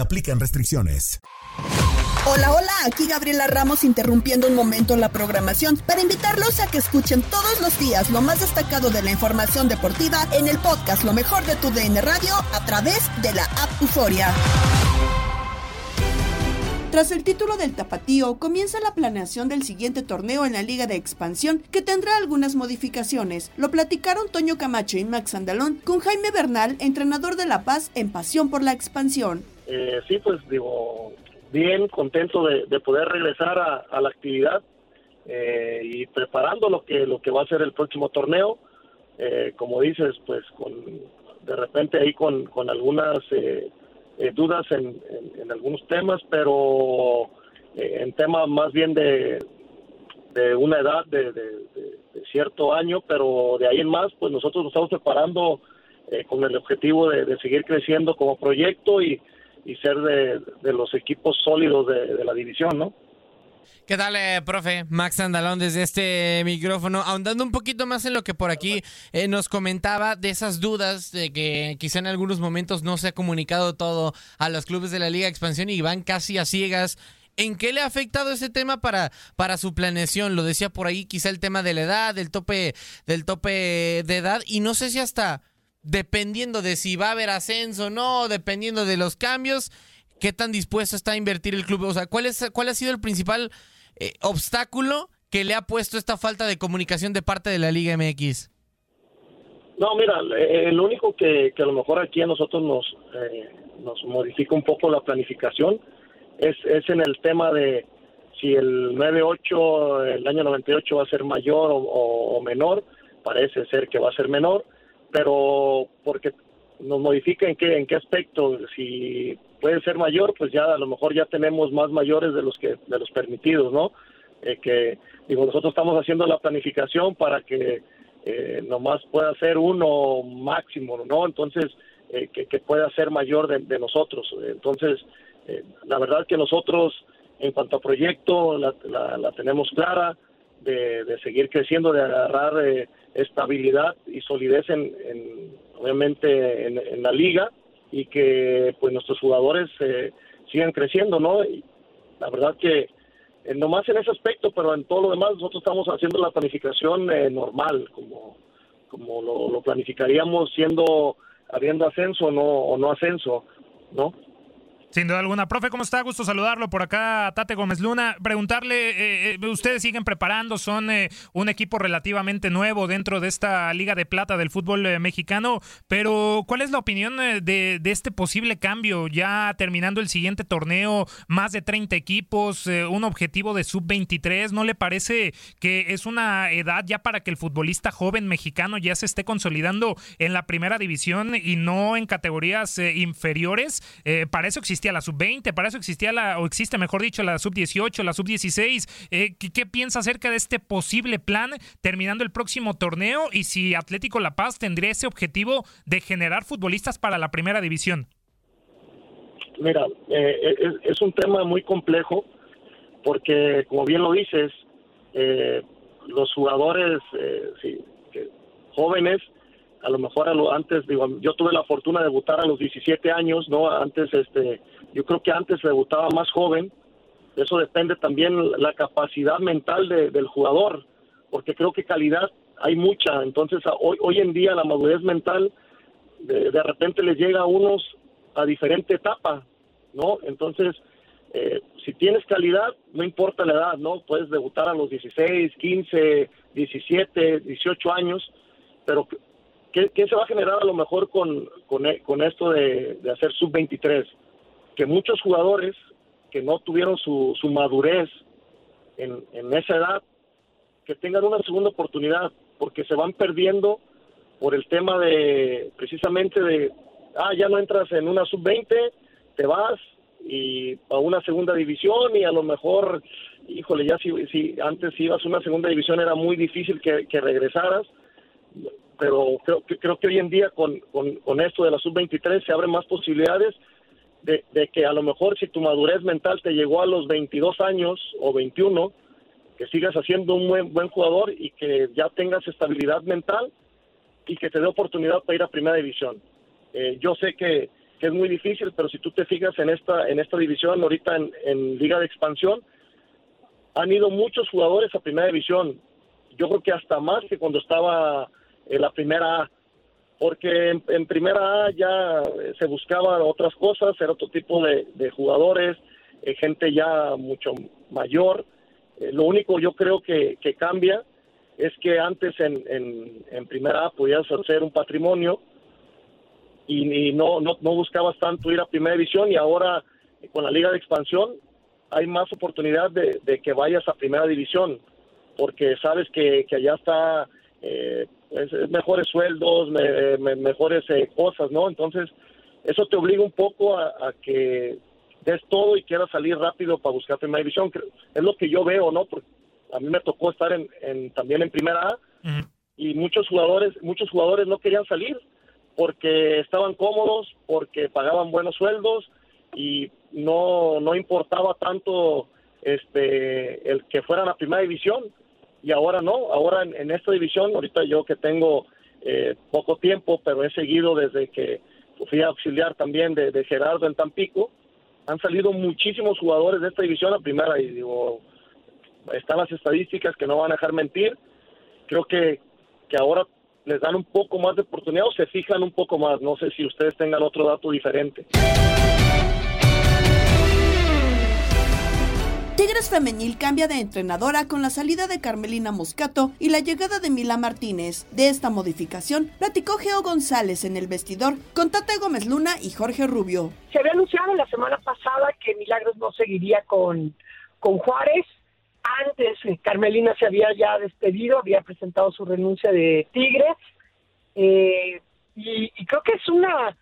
aplican restricciones. Hola, hola, aquí Gabriela Ramos interrumpiendo un momento la programación para invitarlos a que escuchen todos los días lo más destacado de la información deportiva en el podcast Lo mejor de tu DN Radio a través de la app Euforia. Tras el título del Tapatío, comienza la planeación del siguiente torneo en la Liga de Expansión, que tendrá algunas modificaciones. Lo platicaron Toño Camacho y Max Andalón con Jaime Bernal, entrenador de La Paz en Pasión por la Expansión. Eh, sí, pues digo, bien contento de, poder regresar a, la actividad eh, y preparando lo que lo que va a ser el próximo torneo. Eh, como dices, pues con de repente ahí con, con algunas dudas en, algunos temas, pero en temas más bien de, de una edad de, cierto año, pero de ahí en más, pues nosotros nos estamos preparando con el objetivo de, seguir creciendo como proyecto y, y ser de, los equipos sólidos de, la división, ¿no? ¿Qué tal, eh, profe? Max Andalón desde este micrófono, ahondando un poquito más en lo que por aquí eh, nos comentaba de esas dudas de que quizá en algunos momentos no se ha comunicado todo a los clubes de la Liga de Expansión y van casi a ciegas. ¿En qué le ha afectado ese tema para, para su planeación? Lo decía por ahí, quizá el tema de la edad, del tope, del tope de edad, y no sé si hasta dependiendo de si va a haber ascenso o no, dependiendo de los cambios, qué tan dispuesto está a invertir el club. O sea, ¿cuál, es, cuál ha sido el principal eh, obstáculo que le ha puesto esta falta de comunicación de parte de la Liga MX? No, mira, eh, el único que, a lo mejor aquí a nosotros nos, eh, nos modifica un poco la planificación es, es en el tema de si el 9-8, el año 98 va a ser mayor o menor, parece ser que va a ser menor pero porque nos modifica en qué en qué aspecto. Si puede ser mayor pues ya a lo mejor ya tenemos más mayores de los que de los permitidos no eh, que digo nosotros estamos haciendo la planificación para que eh, nomás pueda ser uno máximo no entonces eh, que, pueda ser mayor de, nosotros. Entonces eh, la verdad que nosotros en cuanto a proyecto la, la, la tenemos clara de, de seguir creciendo, de agarrar eh, estabilidad y solidez en, en- obviamente en, la liga y que pues nuestros jugadores eh, sigan creciendo, ¿no? Y la verdad que eh, nomás en ese aspecto, pero en todo lo demás nosotros estamos haciendo la planificación eh, normal, como, como lo, lo planificaríamos siendo habiendo ascenso o no, o no ascenso, ¿no? Sin duda alguna. Profe, ¿cómo está? Gusto saludarlo por acá, Tate Gómez Luna. Preguntarle, eh, eh, ustedes siguen preparando, son eh, un equipo relativamente nuevo dentro de esta Liga de Plata del fútbol eh, mexicano, pero ¿cuál es la opinión eh, de, de este posible cambio? Ya terminando el siguiente torneo, más de 30 equipos, un objetivo de sub-23, ¿no le parece que es una edad ya para que el futbolista joven mexicano ya se esté consolidando en la primera división y no en categorías inferiores? Para eso existía la sub-20, para eso existía la, o existe mejor dicho, la sub-18, la sub-16. Eh, ¿qué, piensa acerca de este posible plan terminando el próximo torneo y si Atlético La Paz tendría ese objetivo de generar futbolistas para la primera división? Mira, eh, es, es un tema muy complejo porque, como bien lo dices, eh, los jugadores eh, jóvenes, a lo mejor a lo, antes, digo, yo tuve la fortuna de debutar a los 17 años, ¿no? Antes, este, yo creo que antes debutaba más joven. Eso depende también la capacidad mental de- del jugador, porque creo que calidad hay mucha. Entonces, hoy, hoy en día la madurez mental de, de repente les llega a unos a diferente etapa, ¿no? Entonces, eh, si tienes calidad, no importa la edad, ¿no? Puedes debutar a los 16, 15, 17, 18 años, pero ¿qué, se va a generar a lo mejor con, con, e- esto de, hacer sub-23? Que muchos jugadores que no tuvieron su, madurez en, en esa edad, que tengan una segunda oportunidad, porque se van perdiendo por el tema de, precisamente de, ah, ya no entras en una sub-20, te vas y a una segunda división y a lo mejor, híjole, ya si, si antes ibas a una segunda división era muy difícil que, que regresaras, pero creo que, creo que hoy en día con, con, con esto de la sub-23 se abren más posibilidades de, de que a lo mejor si tu madurez mental te llegó a los 22 años o 21, que sigas haciendo un buen, buen jugador y que ya tengas estabilidad mental y que te dé oportunidad para ir a primera división. Eh, yo sé que, que es muy difícil, pero si tú te fijas en esta en esta división, ahorita en, en Liga de Expansión, han ido muchos jugadores a primera división. Yo creo que hasta más que cuando estaba en la primera A, porque en, en primera A ya eh, se buscaban otras cosas, era otro tipo de, de jugadores, eh, gente ya mucho mayor. Eh, lo único yo creo que, que cambia es que antes en, en, en primera A podías hacer un patrimonio y, y no, no, no buscabas tanto ir a primera división y ahora eh, con la liga de expansión hay más oportunidad de, de que vayas a primera división porque sabes que, que allá está eh, es- es mejores sueldos, me- me- mejores eh, cosas, ¿no? Entonces eso te obliga un poco a, a que des todo y quieras salir rápido para buscar primera división. Es lo que yo veo, ¿no? Porque a mí me tocó estar en, en- también en primera A y muchos jugadores muchos jugadores no querían salir porque estaban cómodos, porque pagaban buenos sueldos y no no importaba tanto este el que fueran a primera división y ahora no, ahora en, esta división, ahorita yo que tengo eh, poco tiempo, pero he seguido desde que fui auxiliar también de, de Gerardo en Tampico, han salido muchísimos jugadores de esta división a primera y digo, están las estadísticas que no van a dejar mentir, creo que, que ahora les dan un poco más de oportunidad o se fijan un poco más, no sé si ustedes tengan otro dato diferente. Tigres Femenil cambia de entrenadora con la salida de Carmelina Moscato y la llegada de Mila Martínez. De esta modificación platicó Geo González en el vestidor con Tate Gómez Luna y Jorge Rubio. Se había anunciado la semana pasada que Milagros no seguiría con, con Juárez. Antes eh, Carmelina se había ya despedido, había presentado su renuncia de Tigres. Eh, y, creo que es una,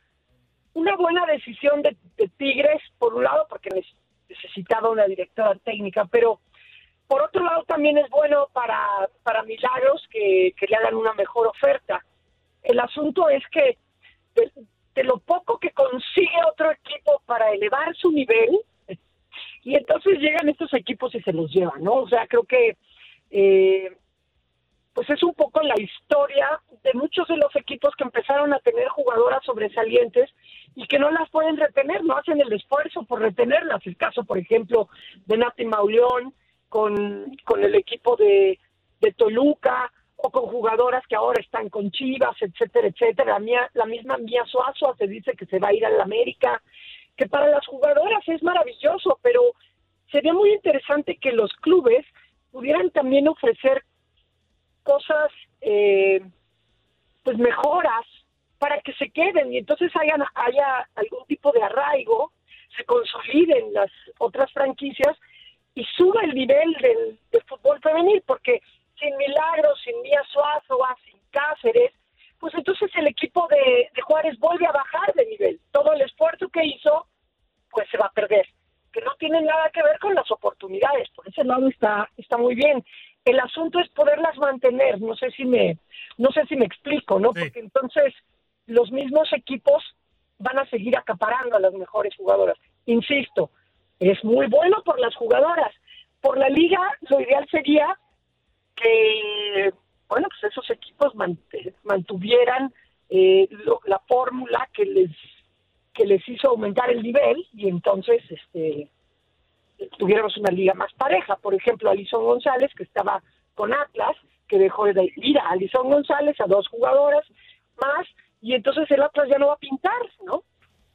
una buena decisión de, de Tigres, por un lado, porque necesitaba una directora técnica, pero por otro lado también es bueno para, para Milagros que, que le hagan una mejor oferta. El asunto es que de, de lo poco que consigue otro equipo para elevar su nivel, y entonces llegan estos equipos y se los llevan, ¿no? O sea, creo que eh, pues es un poco la historia de muchos de los equipos que empezaron a tener jugadoras sobresalientes y que no las pueden retener, no hacen el esfuerzo por retenerlas. El caso, por ejemplo, de Nati Mauleón con, con el equipo de, de Toluca o con jugadoras que ahora están con Chivas, etcétera, etcétera. La, mía, la misma Mía Suazo se dice que se va a ir a la América, que para las jugadoras es maravilloso, pero sería muy interesante que los clubes pudieran también ofrecer cosas, eh, pues mejoras para que se queden y entonces haya, haya algún tipo de arraigo, se consoliden las otras franquicias y suba el nivel del, fútbol femenil, porque sin Milagros, sin Mía Suazo, sin Cáceres, pues entonces el equipo de, de Juárez vuelve a bajar de nivel. Todo el esfuerzo que hizo, pues se va a perder que no tiene nada que ver con las oportunidades. Por ese lado está, está muy bien. El asunto es poderlas mantener. No sé si me, no sé si me explico, ¿no? Porque entonces los mismos equipos van a seguir acaparando a las mejores jugadoras. Insisto, es muy bueno por las jugadoras. Por la liga, lo ideal sería que, bueno, pues esos equipos mantuvieran eh, la fórmula que les que les hizo aumentar el nivel y entonces este tuviéramos una liga más pareja. Por ejemplo, Alison González, que estaba con Atlas, que dejó de ir a Alison González, a dos jugadoras más, y entonces el Atlas ya no va a pintar, ¿no?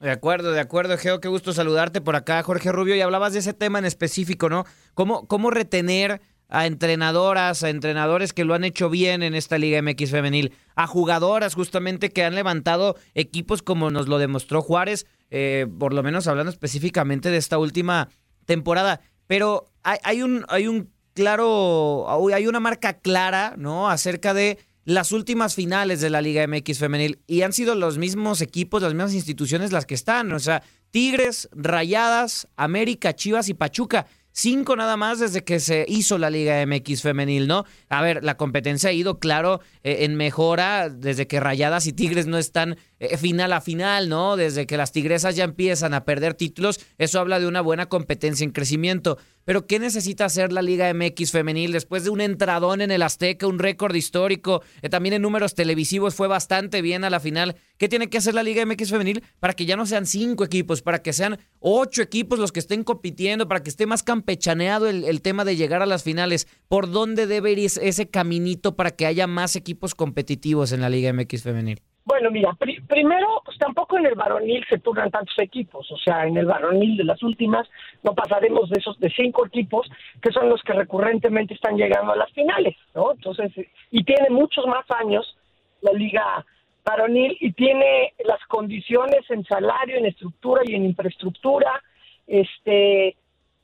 De acuerdo, de acuerdo, Geo, qué gusto saludarte por acá, Jorge Rubio, y hablabas de ese tema en específico, ¿no? ¿Cómo, cómo retener a entrenadoras, a entrenadores que lo han hecho bien en esta Liga MX femenil, a jugadoras justamente que han levantado equipos como nos lo demostró Juárez, eh, por lo menos hablando específicamente de esta última temporada. Pero hay, un, hay un claro, hay una marca clara, ¿no? Acerca de las últimas finales de la Liga MX femenil y han sido los mismos equipos, las mismas instituciones las que están, o sea, Tigres, Rayadas, América, Chivas y Pachuca. Cinco nada más desde que se hizo la Liga MX femenil, ¿no? A ver, la competencia ha ido, claro, eh, en mejora desde que Rayadas y Tigres no están eh, final a final, ¿no? Desde que las Tigresas ya empiezan a perder títulos, eso habla de una buena competencia en crecimiento. Pero ¿qué necesita hacer la Liga MX femenil después de un entradón en el Azteca, un récord histórico? Eh, también en números televisivos fue bastante bien a la final. ¿Qué tiene que hacer la Liga MX femenil para que ya no sean cinco equipos, para que sean ocho equipos los que estén compitiendo, para que esté más campechaneado el, el tema de llegar a las finales? ¿Por dónde debe ir ese caminito para que haya más equipos competitivos en la Liga MX femenil? Bueno, mira, primero, pues tampoco en el varonil se turnan tantos equipos, o sea, en el varonil de las últimas no pasaremos de esos de cinco equipos que son los que recurrentemente están llegando a las finales, ¿no? Entonces, y tiene muchos más años la liga varonil y tiene las condiciones en salario, en estructura y en infraestructura, este,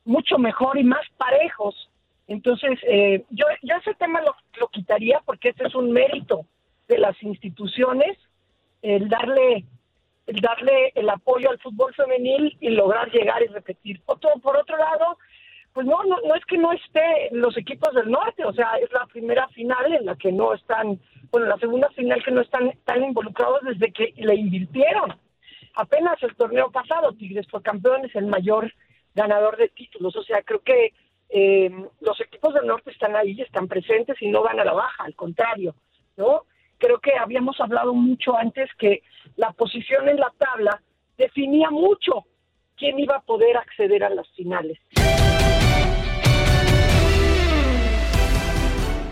mucho mejor y más parejos. Entonces, eh, yo, yo ese tema lo, lo quitaría porque este es un mérito de las instituciones el darle el darle el apoyo al fútbol femenil y lograr llegar y repetir. Otro, por otro lado, pues no, no, no es que no esté los equipos del norte, o sea, es la primera final en la que no están, bueno, la segunda final que no están tan involucrados desde que le invirtieron. Apenas el torneo pasado, Tigres fue campeón, es el mayor ganador de títulos, o sea, creo que eh, los equipos del norte están ahí, están presentes y no van a la baja, al contrario, ¿no? Creo que habíamos hablado mucho antes que la posición en la tabla definía mucho quién iba a poder acceder a las finales.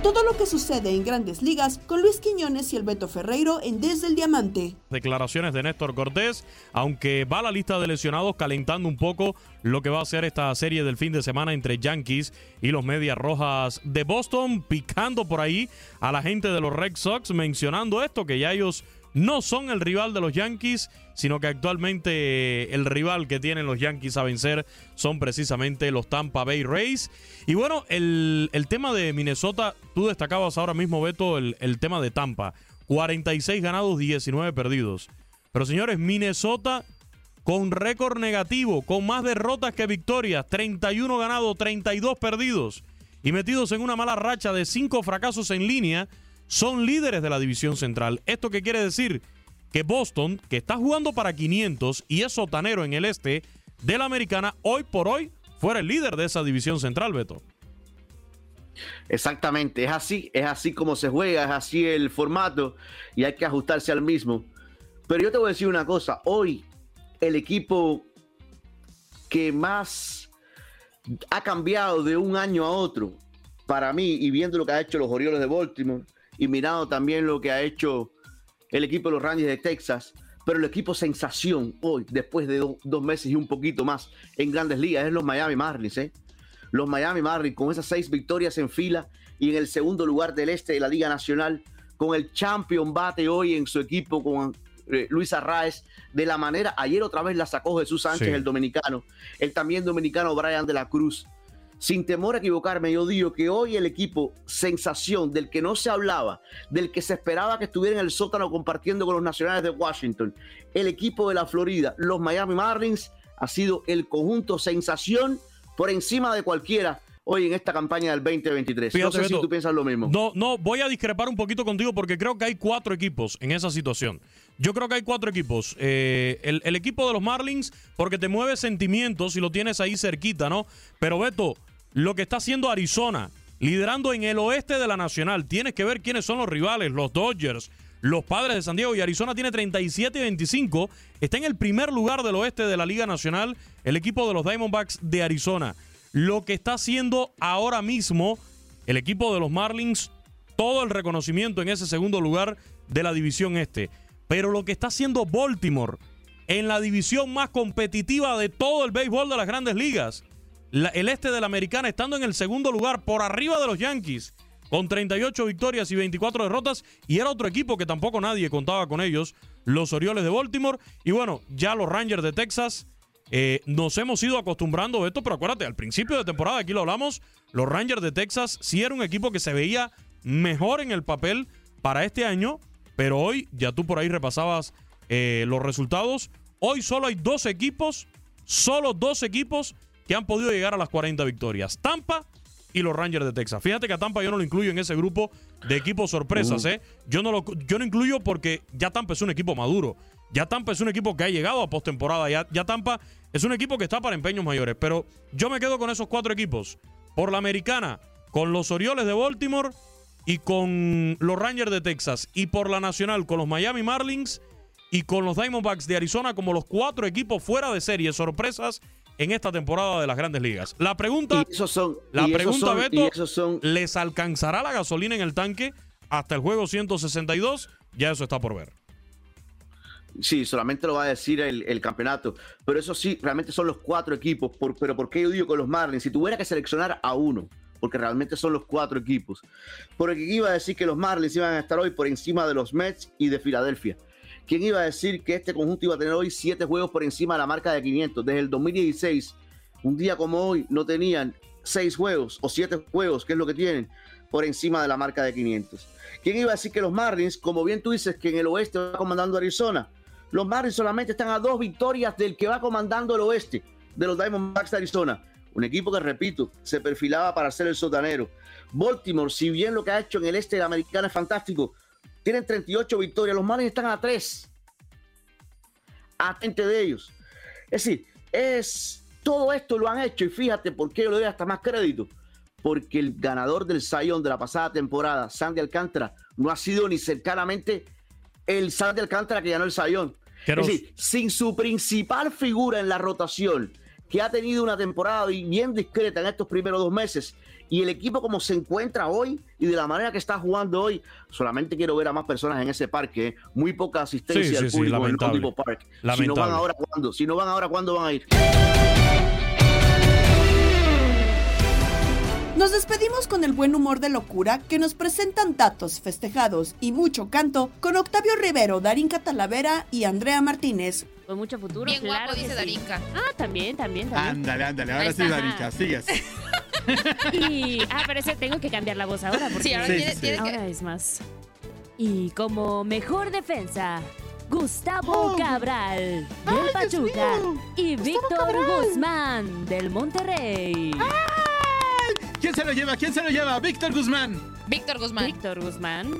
Todo lo que sucede en grandes ligas con Luis Quiñones y el Beto Ferreiro en Desde el Diamante. Declaraciones de Néstor Cortés, aunque va la lista de lesionados calentando un poco lo que va a ser esta serie del fin de semana entre Yankees y los Medias Rojas de Boston, picando por ahí a la gente de los Red Sox, mencionando esto, que ya ellos no son el rival de los Yankees, sino que actualmente el rival que tienen los Yankees a vencer son precisamente los Tampa Bay Rays. Y bueno, el, tema de Minnesota, tú destacabas ahora mismo, Beto, el, el tema de Tampa. 46 ganados, 19 perdidos. Pero señores, Minnesota con récord negativo, con más derrotas que victorias, 31 ganados, 32 perdidos y metidos en una mala racha de 5 fracasos en línea son líderes de la división central. ¿Esto qué quiere decir? Que Boston, que está jugando para 500 y es sotanero en el este de la americana, hoy por hoy fuera el líder de esa división central, Beto. Exactamente, es así, es así como se juega, es así el formato y hay que ajustarse al mismo. Pero yo te voy a decir una cosa, hoy el equipo que más ha cambiado de un año a otro, para mí, y viendo lo que ha hecho los Orioles de Baltimore, y mirando también lo que ha hecho el equipo de los Rangers de Texas, pero el equipo sensación hoy, después de do- dos meses y un poquito más en grandes ligas, es los Miami Marlins, ¿eh? Los Miami Marlins con esas seis victorias en fila y en el segundo lugar del este de la Liga Nacional, con el champion bate hoy en su equipo con eh, Luis Arraez, de la manera, ayer otra vez la sacó Jesús Sánchez, Sí. el dominicano, el también dominicano Brian de la Cruz. Sin temor a equivocarme, yo digo que hoy el equipo sensación del que no se hablaba, del que se esperaba que estuviera en el sótano compartiendo con los nacionales de Washington, el equipo de la Florida, los Miami Marlins, ha sido el conjunto sensación por encima de cualquiera hoy en esta campaña del 2023. no Fíjate, sé si tú piensas lo mismo. No, no, voy a discrepar un poquito contigo porque creo que hay cuatro equipos en esa situación. Yo creo que hay cuatro equipos. Eh, el, el equipo de los Marlins, porque te mueve sentimientos y lo tienes ahí cerquita, ¿no? Pero Beto, lo que está haciendo Arizona, liderando en el oeste de la Nacional, tienes que ver quiénes son los rivales, los Dodgers. Los padres de San Diego y Arizona tiene 37 y 25. Está en el primer lugar del oeste de la Liga Nacional el equipo de los Diamondbacks de Arizona. Lo que está haciendo ahora mismo el equipo de los Marlins, todo el reconocimiento en ese segundo lugar de la división este. Pero lo que está haciendo Baltimore en la división más competitiva de todo el béisbol de las grandes ligas, el este de la americana estando en el segundo lugar por arriba de los Yankees, con 38 victorias y 24 derrotas, y era otro equipo que tampoco nadie contaba con ellos, los Orioles de Baltimore, y bueno, ya los Rangers de Texas. eh, nos hemos ido acostumbrando a esto, pero acuérdate, al principio de temporada, aquí lo hablamos, los Rangers de Texas sí era un equipo que se veía mejor en el papel para este año, pero hoy ya tú por ahí repasabas eh, los resultados. Hoy solo hay dos equipos, solo dos equipos que han podido llegar a las 40 victorias. Tampa y los Rangers de Texas. Fíjate que a Tampa yo no lo incluyo en ese grupo de equipos sorpresas, Uh. ¿eh? Yo no, lo, yo no incluyo porque ya Tampa es un equipo maduro. Ya Tampa es un equipo que ha llegado a postemporada. Ya, ya Tampa es un equipo que está para empeños mayores. Pero yo me quedo con esos cuatro equipos. Por la americana, con los Orioles de Baltimore y con los Rangers de Texas. Y por la nacional, con los Miami Marlins y con los Diamondbacks de Arizona como los cuatro equipos fuera de serie, sorpresas en esta temporada de las grandes ligas. La pregunta, Y esos son, la y pregunta son- y Beto, esos son ¿les alcanzará la gasolina en el tanque hasta el juego 162? Ya eso está por ver. Sí, solamente lo va a decir el, el campeonato. Pero eso sí, realmente son los cuatro equipos. Por- pero ¿por qué yo digo con los Marlins? Si tuviera que seleccionar a uno, porque realmente son los cuatro equipos. Porque iba a decir que los Marlins iban a estar hoy por encima de los Mets y de Filadelfia. ¿Quién iba a decir que este conjunto iba a tener hoy siete juegos por encima de la marca de 500? Desde el 2016, un día como hoy, no tenían seis juegos o siete juegos, que es lo que tienen, por encima de la marca de 500. ¿Quién iba a decir que los Marlins, como bien tú dices, que en el oeste va comandando Arizona? Los Marlins solamente están a dos victorias del que va comandando el oeste, de los Diamondbacks de Arizona. Un equipo que, repito, se perfilaba para ser el sotanero. Baltimore, si bien lo que ha hecho en el este de la americana es fantástico, tienen 38 victorias. Los Marlins están a 3. A 20 de ellos. Es decir, es, todo esto lo han hecho y fíjate por qué yo le doy hasta más crédito. Porque el ganador del Sayón de la pasada temporada, Sandy Alcántara, no ha sido ni cercanamente el Sandy Alcántara que ganó el Sayón. Es decir, sin su principal figura en la rotación, que ha tenido una temporada bien discreta en estos primeros dos meses, y el equipo como se encuentra hoy y de la manera que está jugando hoy, solamente quiero ver a más personas en ese parque. Muy poca asistencia Sí, al sí, público en el lamentable. Park. Si no Lamentable. van ahora, ¿cuándo? Si no van ahora, ¿cuándo van a ir? Nos despedimos con el buen humor de locura que nos presentan datos, festejados y mucho canto con Octavio Rivero, Darín Talavera y Andrea Martínez. Con mucho futuro, Bien claro guapo, dice sí. Darinka. Ah, también, también, también. Ándale, ándale, ahora sí. Darinka, sigues. Y, ah, pero ese tengo que cambiar la voz ahora porque Sí, ahora que- ahora es más. Y como mejor defensa, Gustavo Cabral del Pachuca y Víctor Guzmán del Monterrey. ¿Quién se lo lleva? ¿Quién se lo lleva? Víctor Guzmán. Víctor Guzmán. Víctor Guzmán.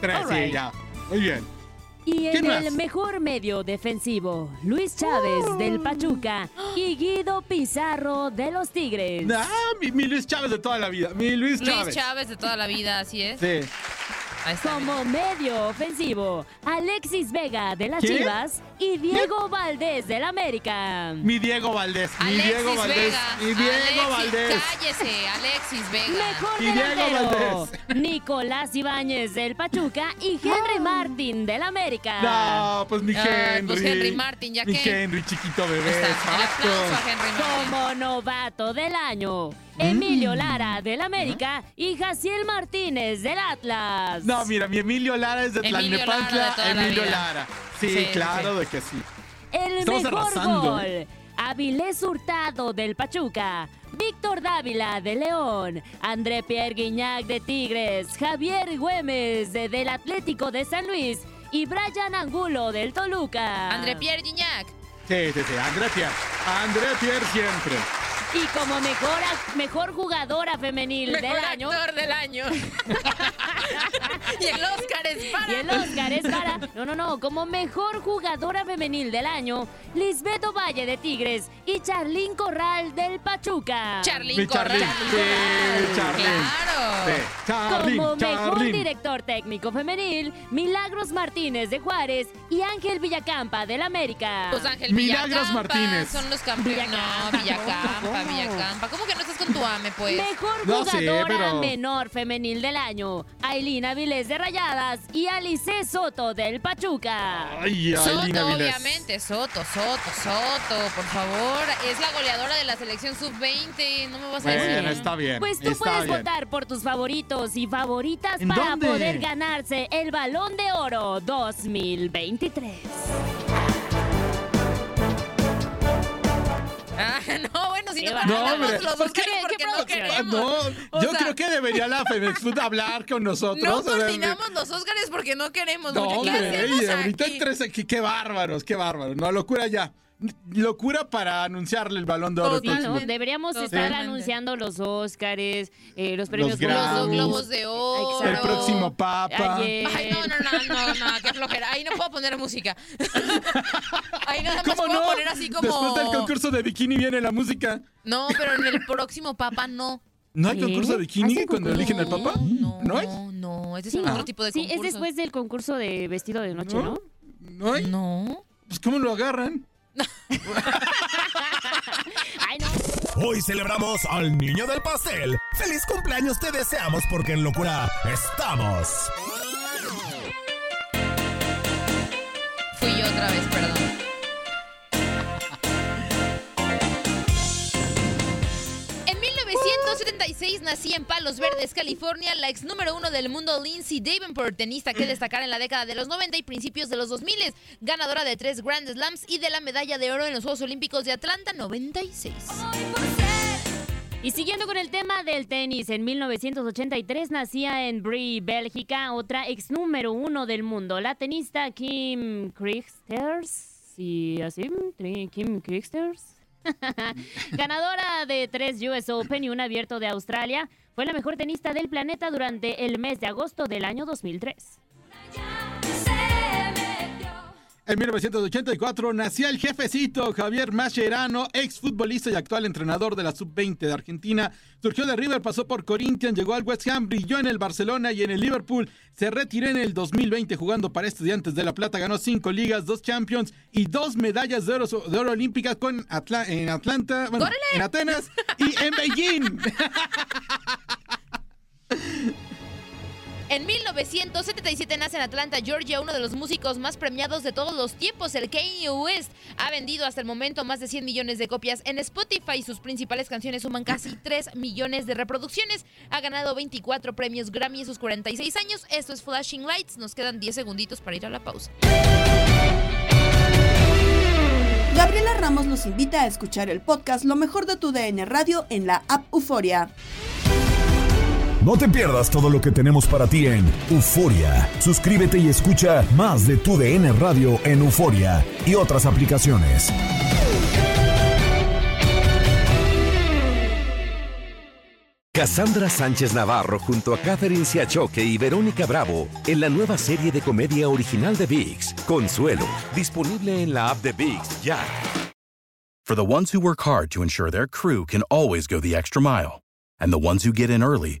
Tres, All sí, right. ya. Muy bien. Y en ¿Quién el mejor medio defensivo, Luis Chávez del Pachuca y Guido Pizarro de los Tigres. Ah, mi, mi Luis Chávez de toda la vida. Mi Luis Chávez. Luis Chávez de toda la vida, así es. Sí. Como medio ofensivo, Alexis Vega de las ¿Quién? Chivas y Diego Valdés del América. Mi Diego Valdés. Mi Alexis Diego Valdés. Vega. Mi Diego Alexis, Valdés. Cállese, Alexis Vega. Mejor Y Diego delantero, Valdés. Nicolás Ibáñez del Pachuca y Henry Martin del América. No, pues mi Ay, Henry. pues Henry Martin, ya Mi que- Henry, chiquito bebé. Está, el exacto. aplauso a Henry Martin. Como novato del año. Emilio Lara del América y Jaciel Martínez del Atlas. No, mira, mi Emilio Lara es de Emilio Lara de Tlalnepantla. toda la Emilio vida. Lara. Sí, Sí, claro de que sí. El Estamos mejor arrasando, gol. ¿eh? Avilés Hurtado del Pachuca, Víctor Dávila de León, André Pierre Guignac de Tigres, Javier Güemes de- del Atlético de San Luis y Brian Angulo del Toluca. André Pierre Gignac. Sí, sí, sí. André Pierre. André Pierre siempre. Y como mejor, mejor jugadora femenil Mejor del año. actor del año. y el Oscar es para. Y el Oscar es para. No, no, no. Como mejor jugadora femenil del año, Lisbeth Valle de Tigres y Charlín Corral del Pachuca. Charlín Corral. Charlín. Sí, Charlín. Claro. Sí. Charlín, Como mejor Charlín. director técnico femenil, Milagros Martínez de Juárez y Ángel Villacampa del América. Pues Ángel Milagros Villacampa Martínez. Son los campeones. No, Villacampa, ¿Cómo? Villacampa. ¿Cómo que no estás con tu ame, pues? Mejor No sé, jugadora pero- menor femenil del año, Ailín Avilés de Rayadas y Alice Soto del Pachuca. Ay, Soto, obviamente, Soto, Soto, Soto, por favor. Es la goleadora de la selección sub-20, no me vas a decir. Bueno, está bien. Pues tú está puedes bien. votar por tus favoritos y favoritas ¿En para dónde? poder ganarse el Balón de Oro 2023. Ah, no, bueno, si no Qué hombre, los ¿qué- porque qué no producción? Queremos. No, O yo sea, creo que debería la Femex Food hablar con nosotros. No coordinamos los Oscars porque no queremos. No, ¿qué hombre, ey, ahorita aquí? hay tres aquí. Qué bárbaros, qué bárbaros. No, locura ya. Locura para anunciarle el balón de oro. Sí, ¿no? próximo. Deberíamos Sí. estar anunciando los Óscares, eh, los premios Grammys. Los dos Globos. de oro. El próximo papa. Ayer. Ay, no, no, no, no, no, qué flojera. Ahí no puedo poner música. Ahí nada más ¿Cómo puedo no? poner así como. Después del concurso de bikini viene la música. No, pero en el próximo papa no. ¿No hay ¿Qué? concurso de bikini ¿Hacen cuando eligen al papa? No, ¿No hay? no, no. Ese es Sí, otro tipo de Sí, concurso. es después del concurso de vestido de noche, ¿No? ¿no? ¿No hay? No. Pues ¿cómo lo agarran? Ay, no. Hoy celebramos al niño del pastel. ¡Feliz cumpleaños te deseamos porque en locura estamos! Fui yo otra vez, perdón. 1976 nacía en Palos Verdes, California, la ex número uno del mundo Lindsay Davenport, tenista que destacara en la década de los 90 y principios de los 2000, ganadora de tres Grand Slams y de la medalla de oro en los Juegos Olímpicos de Atlanta 96. Y siguiendo con el tema del tenis, en 1983 nacía en Brie, Bélgica, otra ex número uno del mundo, la tenista Kim Christers. Sí, así, Kim Christers. Ganadora de tres US Open y un abierto de Australia, fue la mejor tenista del planeta durante el mes de agosto del año 2003. En 1984 nacía el jefecito Javier Mascherano, exfutbolista y actual entrenador de la Sub-20 de Argentina. Surgió de River, pasó por Corinthians, llegó al West Ham, brilló en el Barcelona y en el Liverpool. Se retiró en el 2020 jugando para Estudiantes de La Plata. Ganó cinco ligas, dos Champions y dos medallas de oro, de oro olímpicas con Atla- en Atlanta, bueno, en Atenas y en Beijing. En 1977 nace en Atlanta, Georgia, uno de los músicos más premiados de todos los tiempos, el Kanye West. Ha vendido hasta el momento más de 100 millones de copias en Spotify. Sus principales canciones suman casi 3 millones de reproducciones. Ha ganado 24 premios Grammy en sus 46 años. Esto es Flashing Lights. Nos quedan 10 segunditos para ir a la pausa. Gabriela Ramos nos invita a escuchar el podcast Lo mejor de tu DN Radio en la app Euforia. No te pierdas todo lo que tenemos para ti en Euforia. Suscríbete y escucha más de tu DN Radio en Euforia y otras Cassandra Sánchez Navarro junto a Catherine Siachoque y Verónica Bravo en la nueva serie de comedia original de VIX, Consuelo, disponible en la app de VIX ya. For the ones who work hard to ensure their crew can always go the extra mile, and the ones who get in early